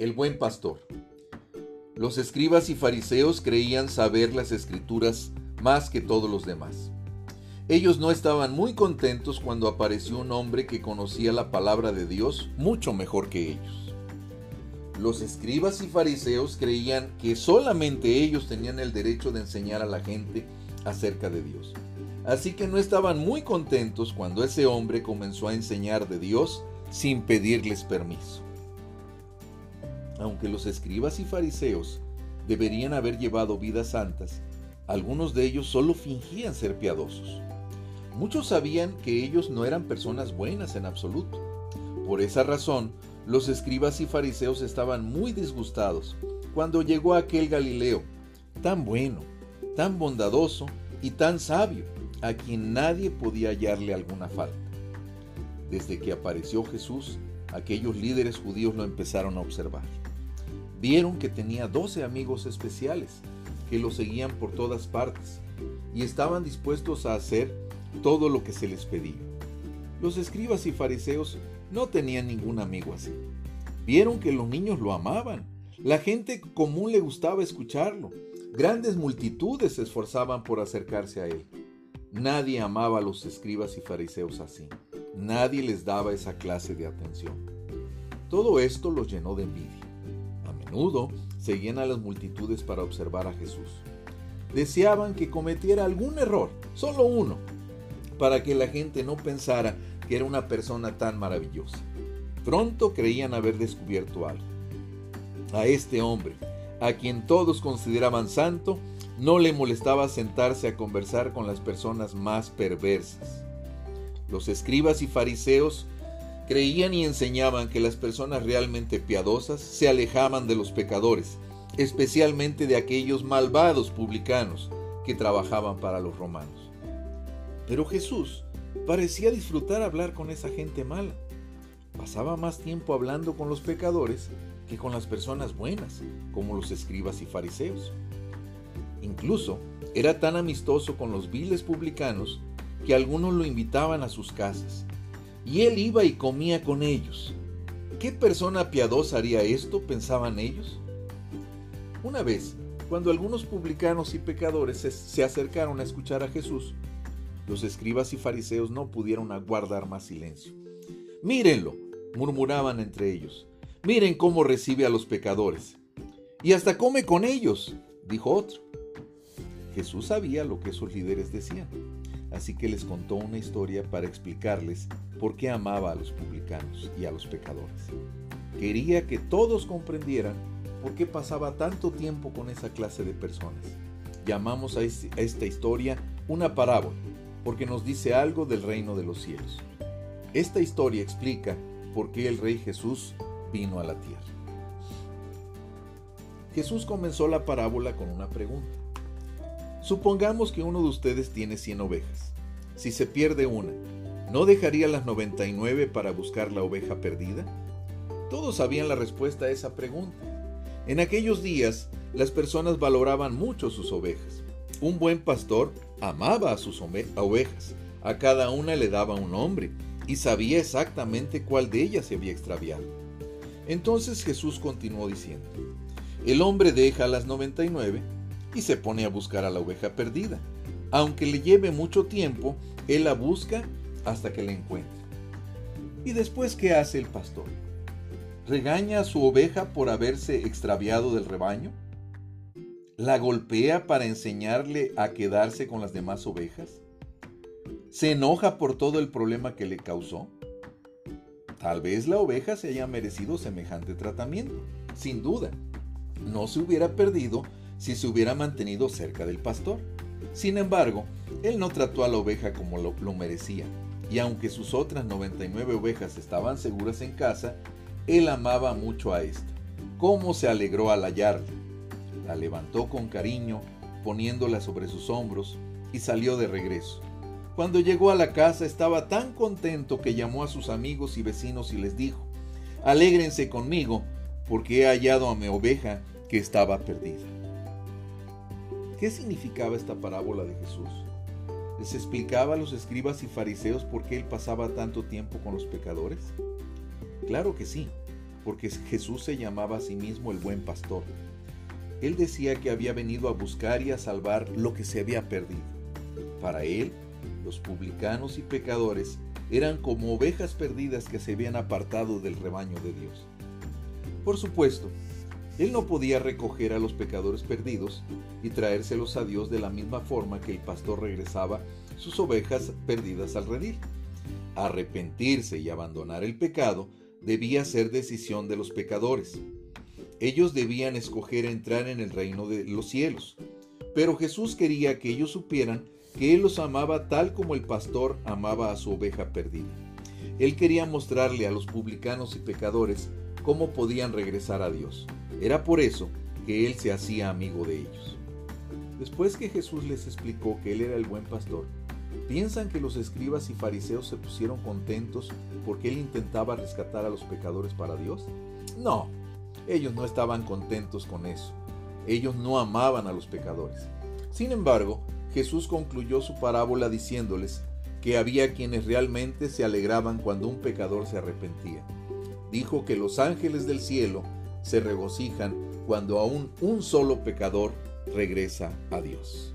El buen pastor. Los escribas y fariseos creían saber las escrituras más que todos los demás. Ellos no estaban muy contentos cuando apareció un hombre que conocía la palabra de Dios mucho mejor que ellos. Los escribas y fariseos creían que solamente ellos tenían el derecho de enseñar a la gente acerca de Dios. Así que no estaban muy contentos cuando ese hombre comenzó a enseñar de Dios sin pedirles permiso aunque los escribas y fariseos deberían haber llevado vidas santas, algunos de ellos solo fingían ser piadosos. Muchos sabían que ellos no eran personas buenas en absoluto. Por esa razón, los escribas y fariseos estaban muy disgustados cuando llegó aquel Galileo, tan bueno, tan bondadoso y tan sabio, a quien nadie podía hallarle alguna falta. Desde que apareció Jesús, aquellos líderes judíos lo empezaron a observar. Vieron que tenía doce amigos especiales que lo seguían por todas partes y estaban dispuestos a hacer todo lo que se les pedía. Los escribas y fariseos no tenían ningún amigo así. Vieron que los niños lo amaban. La gente común le gustaba escucharlo. Grandes multitudes se esforzaban por acercarse a él. Nadie amaba a los escribas y fariseos así. Nadie les daba esa clase de atención. Todo esto los llenó de envidia seguían a las multitudes para observar a Jesús. Deseaban que cometiera algún error, solo uno, para que la gente no pensara que era una persona tan maravillosa. Pronto creían haber descubierto algo. A este hombre, a quien todos consideraban santo, no le molestaba sentarse a conversar con las personas más perversas. Los escribas y fariseos creían y enseñaban que las personas realmente piadosas se alejaban de los pecadores, especialmente de aquellos malvados publicanos que trabajaban para los romanos. Pero Jesús parecía disfrutar hablar con esa gente mala. Pasaba más tiempo hablando con los pecadores que con las personas buenas, como los escribas y fariseos. Incluso era tan amistoso con los viles publicanos que algunos lo invitaban a sus casas y él iba y comía con ellos. ¿Qué persona piadosa haría esto? pensaban ellos. Una vez, cuando algunos publicanos y pecadores se, acercaron a escuchar a Jesús, los escribas y fariseos no pudieron aguardar más silencio. Mírenlo, murmuraban entre ellos. Miren cómo recibe a los pecadores. Y hasta come con ellos, dijo otro. Jesús sabía lo que esos líderes decían así que les contó una historia para explicarles por qué amaba a los publicanos y a los pecadores. Quería que todos comprendieran por qué pasaba tanto tiempo con esa clase de personas. Llamamos a esta historia una parábola, porque nos dice algo del reino de los cielos. Esta historia explica por qué el Rey Jesús vino a la tierra. Jesús comenzó la parábola con una pregunta. Supongamos que uno de ustedes tiene 100 ovejas. Si se pierde una, ¿no dejaría las 99 para buscar la oveja perdida? Todos sabían la respuesta a esa pregunta. En aquellos días, las personas valoraban mucho sus ovejas. Un buen pastor amaba a sus ovejas. A cada una le daba un nombre y sabía exactamente cuál de ellas se había extraviado. Entonces Jesús continuó diciendo, el hombre deja las 99 y se pone a buscar a la oveja perdida. Aunque le lleve mucho tiempo, él la busca hasta que la encuentre. ¿Y después qué hace el pastor? ¿Regaña a su oveja por haberse extraviado del rebaño? ¿La golpea para enseñarle a quedarse con las demás ovejas? ¿Se enoja por todo el problema que le causó? Tal vez la oveja se haya merecido semejante tratamiento, sin duda. No se hubiera perdido si se hubiera mantenido cerca del pastor. Sin embargo, él no trató a la oveja como lo, merecía, y aunque sus otras 99 ovejas estaban seguras en casa, él amaba mucho a esta. ¿Cómo se alegró al hallarla? La levantó con cariño, poniéndola sobre sus hombros, y salió de regreso. Cuando llegó a la casa estaba tan contento que llamó a sus amigos y vecinos y les dijo, Alégrense conmigo, porque he hallado a mi oveja que estaba perdida. ¿Qué significaba esta parábola de Jesús? ¿Les explicaba a los escribas y fariseos por qué él pasaba tanto tiempo con los pecadores? Claro que sí, porque Jesús se llamaba a sí mismo el buen pastor. Él decía que había venido a buscar y a salvar lo que se había perdido. Para él, los publicanos y pecadores eran como ovejas perdidas que se habían apartado del rebaño de Dios. Por supuesto, él no podía recoger a los pecadores perdidos y traérselos a Dios de la misma forma que el pastor regresaba sus ovejas perdidas al redil. Arrepentirse y abandonar el pecado debía ser decisión de los pecadores. Ellos debían escoger entrar en el reino de los cielos. Pero Jesús quería que ellos supieran que Él los amaba tal como el pastor amaba a su oveja perdida. Él quería mostrarle a los publicanos y pecadores cómo podían regresar a Dios. Era por eso que Él se hacía amigo de ellos. Después que Jesús les explicó que Él era el buen pastor, ¿piensan que los escribas y fariseos se pusieron contentos porque Él intentaba rescatar a los pecadores para Dios? No, ellos no estaban contentos con eso. Ellos no amaban a los pecadores. Sin embargo, Jesús concluyó su parábola diciéndoles que había quienes realmente se alegraban cuando un pecador se arrepentía. Dijo que los ángeles del cielo se regocijan cuando aún un solo pecador regresa a Dios.